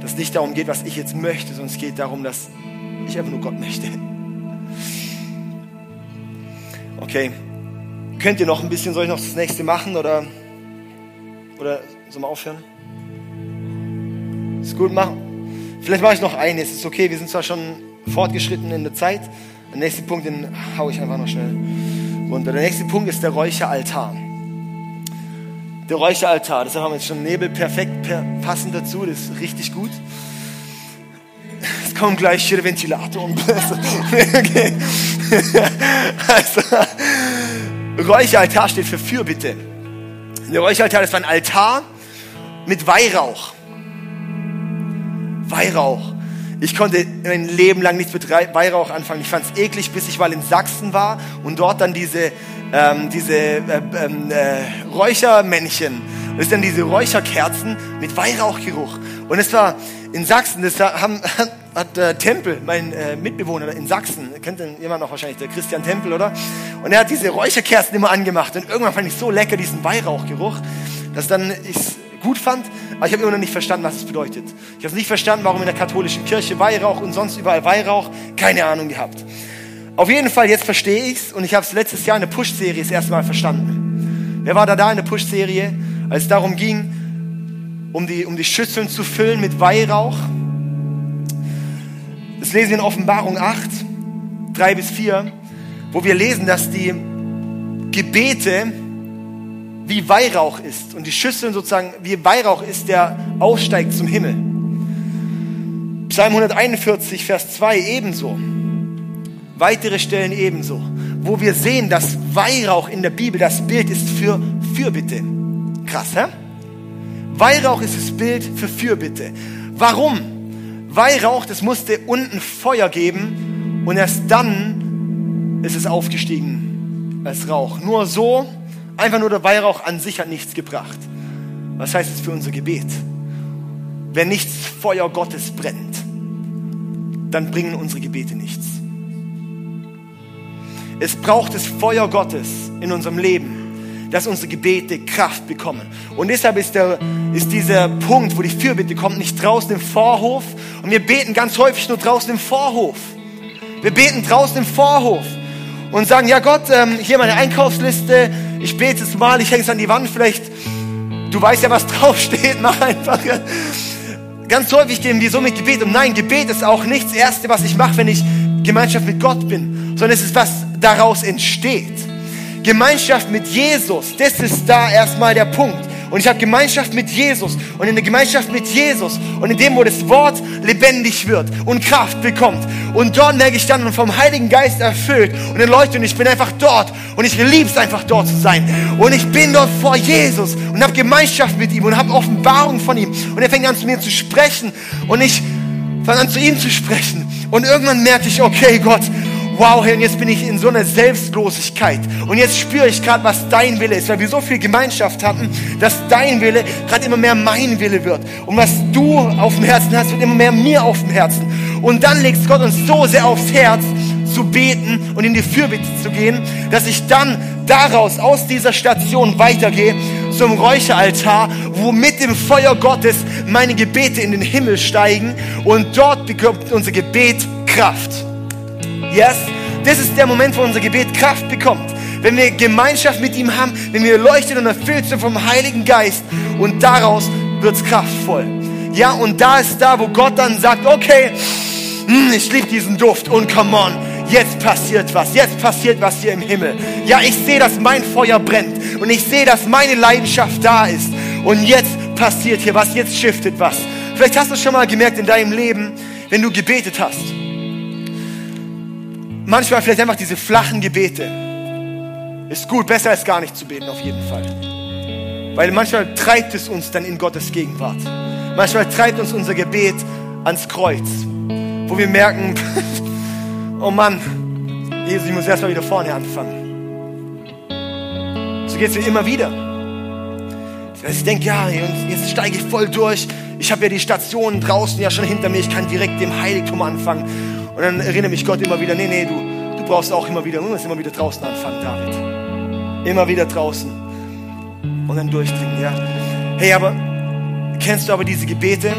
Dass es nicht darum geht, was ich jetzt möchte, sondern es geht darum, dass ich einfach nur Gott möchte. Okay. Könnt ihr noch ein bisschen, soll ich noch das nächste machen oder, oder sollen wir aufhören? Ist gut, machen. Vielleicht mache ich noch eines, ist okay, wir sind zwar schon fortgeschritten in der Zeit. Der nächste Punkt, den haue ich einfach noch schnell runter. Der nächste Punkt ist der Räucheraltar. Der Räucheraltar, das haben wir jetzt schon Nebel perfekt passend dazu, das ist richtig gut. Es kommt gleich hier der Ventilator und okay. also, Räucheraltar steht für Fürbitte. Der Räucheraltar, war ein Altar mit Weihrauch. Weihrauch. Ich konnte mein Leben lang nichts mit Weihrauch anfangen. Ich fand es eklig, bis ich mal in Sachsen war und dort dann diese, ähm, diese äh, ähm, äh, Räuchermännchen, das sind dann diese Räucherkerzen mit Weihrauchgeruch. Und es war in Sachsen, das haben, hat äh, Tempel, mein äh, Mitbewohner in Sachsen, kennt den jemand noch wahrscheinlich, der Christian Tempel, oder? Und er hat diese Räucherkerzen immer angemacht und irgendwann fand ich so lecker diesen Weihrauchgeruch, dass dann ich gut fand, aber ich habe immer noch nicht verstanden, was es bedeutet. Ich habe nicht verstanden, warum in der katholischen Kirche Weihrauch und sonst überall Weihrauch, keine Ahnung gehabt. Auf jeden Fall, jetzt verstehe ich es und ich habe es letztes Jahr in der Push-Serie das erste Mal verstanden. Wer war da da in der Push-Serie, als es darum ging, um die, um die Schüsseln zu füllen mit Weihrauch? Das lesen wir in Offenbarung 8, 3 bis 4, wo wir lesen, dass die Gebete wie Weihrauch ist und die Schüsseln sozusagen wie Weihrauch ist, der aussteigt zum Himmel. Psalm 141, Vers 2 ebenso. Weitere Stellen ebenso, wo wir sehen, dass Weihrauch in der Bibel das Bild ist für Fürbitte. Krass, hä? Weihrauch ist das Bild für Fürbitte. Warum? Weihrauch, das musste unten Feuer geben und erst dann ist es aufgestiegen als Rauch. Nur so Einfach nur der Weihrauch an sich hat nichts gebracht. Was heißt es für unser Gebet? Wenn nichts Feuer Gottes brennt, dann bringen unsere Gebete nichts. Es braucht das Feuer Gottes in unserem Leben, dass unsere Gebete Kraft bekommen. Und deshalb ist, der, ist dieser Punkt, wo die Fürbitte kommt, nicht draußen im Vorhof. Und wir beten ganz häufig nur draußen im Vorhof. Wir beten draußen im Vorhof und sagen, ja Gott, ähm, hier meine Einkaufsliste, ich bete es mal, ich hänge es an die Wand, vielleicht, du weißt ja, was draufsteht, mach einfach. Ganz häufig gehen wir so mit Gebet und nein, Gebet ist auch nicht das Erste, was ich mache, wenn ich Gemeinschaft mit Gott bin, sondern es ist, was daraus entsteht. Gemeinschaft mit Jesus, das ist da erstmal der Punkt und ich habe Gemeinschaft mit Jesus. Und in der Gemeinschaft mit Jesus. Und in dem, wo das Wort lebendig wird und Kraft bekommt. Und dort merke ich dann vom Heiligen Geist erfüllt. Und erleuchtet und ich bin einfach dort. Und ich liebe es einfach dort zu sein. Und ich bin dort vor Jesus. Und habe Gemeinschaft mit ihm. Und habe Offenbarung von ihm. Und er fängt an zu mir zu sprechen. Und ich fange an zu ihm zu sprechen. Und irgendwann merke ich, okay Gott, wow, Herr, und jetzt bin ich in so einer Selbstlosigkeit. Und jetzt spüre ich gerade, was dein Wille ist, weil wir so viel Gemeinschaft hatten, dass dein Wille gerade immer mehr mein Wille wird. Und was du auf dem Herzen hast, wird immer mehr mir auf dem Herzen. Und dann legst Gott uns so sehr aufs Herz, zu beten und in die Fürbitte zu gehen, dass ich dann daraus, aus dieser Station weitergehe zum Räucheraltar, wo mit dem Feuer Gottes meine Gebete in den Himmel steigen und dort bekommt unser Gebet Kraft. Yes? Das ist der Moment, wo unser Gebet Kraft bekommt. Wenn wir Gemeinschaft mit ihm haben, wenn wir leuchten und erfüllt sind vom Heiligen Geist und daraus wird es kraftvoll. Ja, und da ist da, wo Gott dann sagt, okay, hm, ich liebe diesen Duft und come on, jetzt passiert was, jetzt passiert was hier im Himmel. Ja, ich sehe, dass mein Feuer brennt und ich sehe, dass meine Leidenschaft da ist. Und jetzt passiert hier was, jetzt shiftet was. Vielleicht hast du schon mal gemerkt in deinem Leben, wenn du gebetet hast. Manchmal vielleicht einfach diese flachen Gebete. Ist gut, besser als gar nicht zu beten, auf jeden Fall. Weil manchmal treibt es uns dann in Gottes Gegenwart. Manchmal treibt uns unser Gebet ans Kreuz, wo wir merken, oh Mann, Jesus, ich muss erstmal wieder vorne anfangen. So geht es mir immer wieder. Ich denke, ja, jetzt steige ich voll durch. Ich habe ja die Stationen draußen ja schon hinter mir. Ich kann direkt im Heiligtum anfangen. Und dann erinnere mich Gott immer wieder, nee, nee, du, du brauchst auch immer wieder, du musst immer wieder draußen anfangen, David. Immer wieder draußen. Und dann durchdringen, ja. Hey, aber kennst du aber diese Gebete,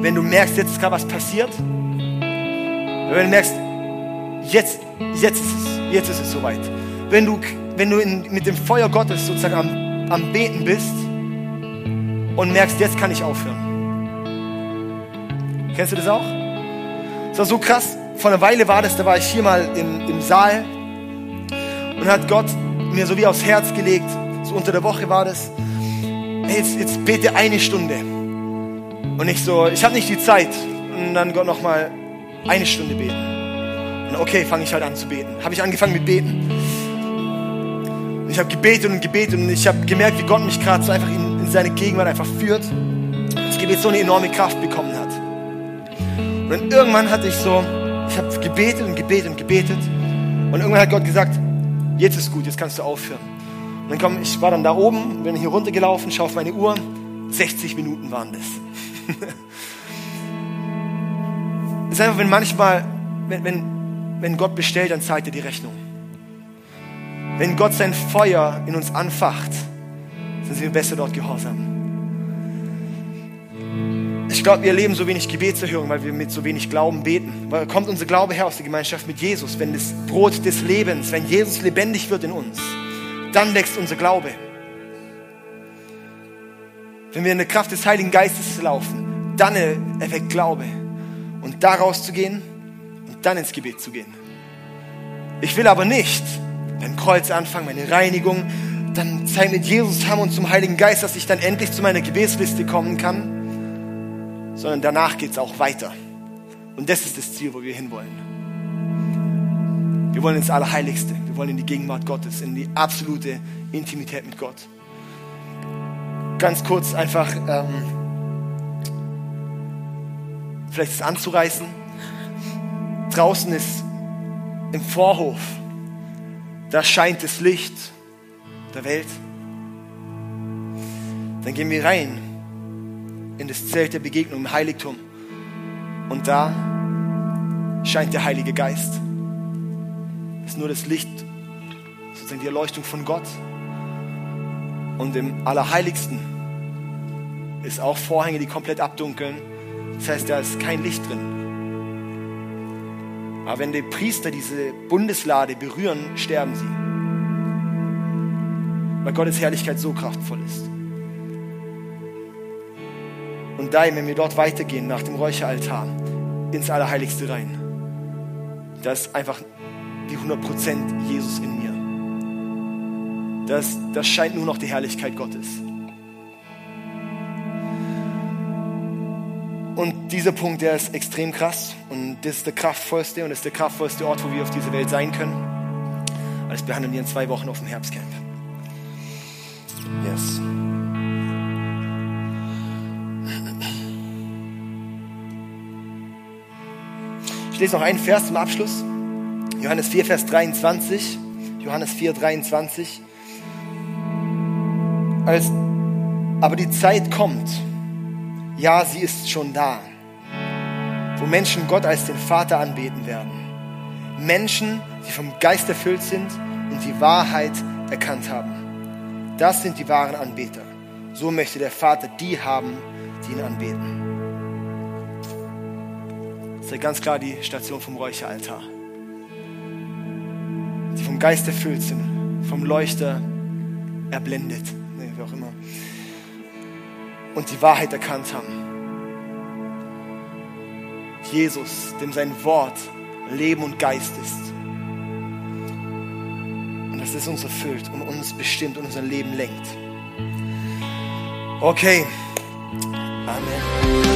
wenn du merkst, jetzt ist gerade was passiert? Wenn du merkst, jetzt, jetzt ist es, jetzt ist es soweit. Wenn du, wenn du in, mit dem Feuer Gottes sozusagen am, am Beten bist und merkst, jetzt kann ich aufhören. Kennst du das auch? War so krass. Vor einer Weile war das, da war ich hier mal im, im Saal und hat Gott mir so wie aufs Herz gelegt, so unter der Woche war das, hey, jetzt, jetzt bete eine Stunde. Und ich so, ich habe nicht die Zeit. Und dann Gott nochmal eine Stunde beten. Und okay, fange ich halt an zu beten. Habe ich angefangen mit beten. Ich habe gebetet und gebetet und ich habe gemerkt, wie Gott mich gerade so einfach in, in, seine Gegenwart einfach führt. Das Gebet so eine enorme Kraft bekommen hat. Und irgendwann hatte ich so, ich habe gebetet und gebetet und gebetet. Und irgendwann hat Gott gesagt, jetzt ist gut, jetzt kannst du aufhören. Und dann komm, ich war dann da oben, bin hier runtergelaufen, schaue auf meine Uhr. 60 Minuten waren das. Es ist einfach, wenn manchmal, wenn, wenn, wenn Gott bestellt, dann zeigt er die Rechnung. Wenn Gott sein Feuer in uns anfacht, sind wir besser dort gehorsam. Ich glaube, wir erleben so wenig Gebetserhörung, weil wir mit so wenig Glauben beten. Weil kommt unser Glaube her aus der Gemeinschaft mit Jesus? Wenn das Brot des Lebens, wenn Jesus lebendig wird in uns, dann wächst unser Glaube. Wenn wir in der Kraft des Heiligen Geistes laufen, dann erweckt Glaube. Und daraus zu gehen und dann ins Gebet zu gehen. Ich will aber nicht beim Kreuz anfangen, meine Reinigung, dann Zeit mit Jesus haben und zum Heiligen Geist, dass ich dann endlich zu meiner Gebetsliste kommen kann, sondern danach geht es auch weiter. Und das ist das Ziel, wo wir hinwollen. Wir wollen ins Allerheiligste. Wir wollen in die Gegenwart Gottes, in die absolute Intimität mit Gott ganz kurz einfach ähm, vielleicht es anzureißen. Draußen ist im Vorhof, da scheint das Licht der Welt. Dann gehen wir rein in das Zelt der Begegnung im Heiligtum und da scheint der Heilige Geist. Das ist nur das Licht, sozusagen die Erleuchtung von Gott. Und im Allerheiligsten ist auch Vorhänge, die komplett abdunkeln. Das heißt, da ist kein Licht drin. Aber wenn die Priester diese Bundeslade berühren, sterben sie. Weil Gottes Herrlichkeit so kraftvoll ist. Und da, wenn wir dort weitergehen, nach dem Räucheraltar, ins Allerheiligste rein, da ist einfach die 100% Jesus in mir das, das scheint nur noch die Herrlichkeit Gottes. Und dieser Punkt, der ist extrem krass und das ist der kraftvollste und das ist der kraftvollste Ort, wo wir auf dieser Welt sein können. Das behandeln wir in zwei Wochen auf dem Herbstcamp. Yes. Ich lese noch einen Vers zum Abschluss. Johannes 4, Vers 23. Johannes 4, 23 als, aber die Zeit kommt, ja, sie ist schon da, wo Menschen Gott als den Vater anbeten werden. Menschen, die vom Geist erfüllt sind und die Wahrheit erkannt haben. Das sind die wahren Anbeter. So möchte der Vater die haben, die ihn anbeten. Ist ganz klar die Station vom Räucheraltar. Die vom Geist erfüllt sind, vom Leuchter erblendet wie auch immer, und die Wahrheit erkannt haben. Jesus, dem sein Wort Leben und Geist ist. Und dass es uns erfüllt und uns bestimmt und unser Leben lenkt. Okay. Amen.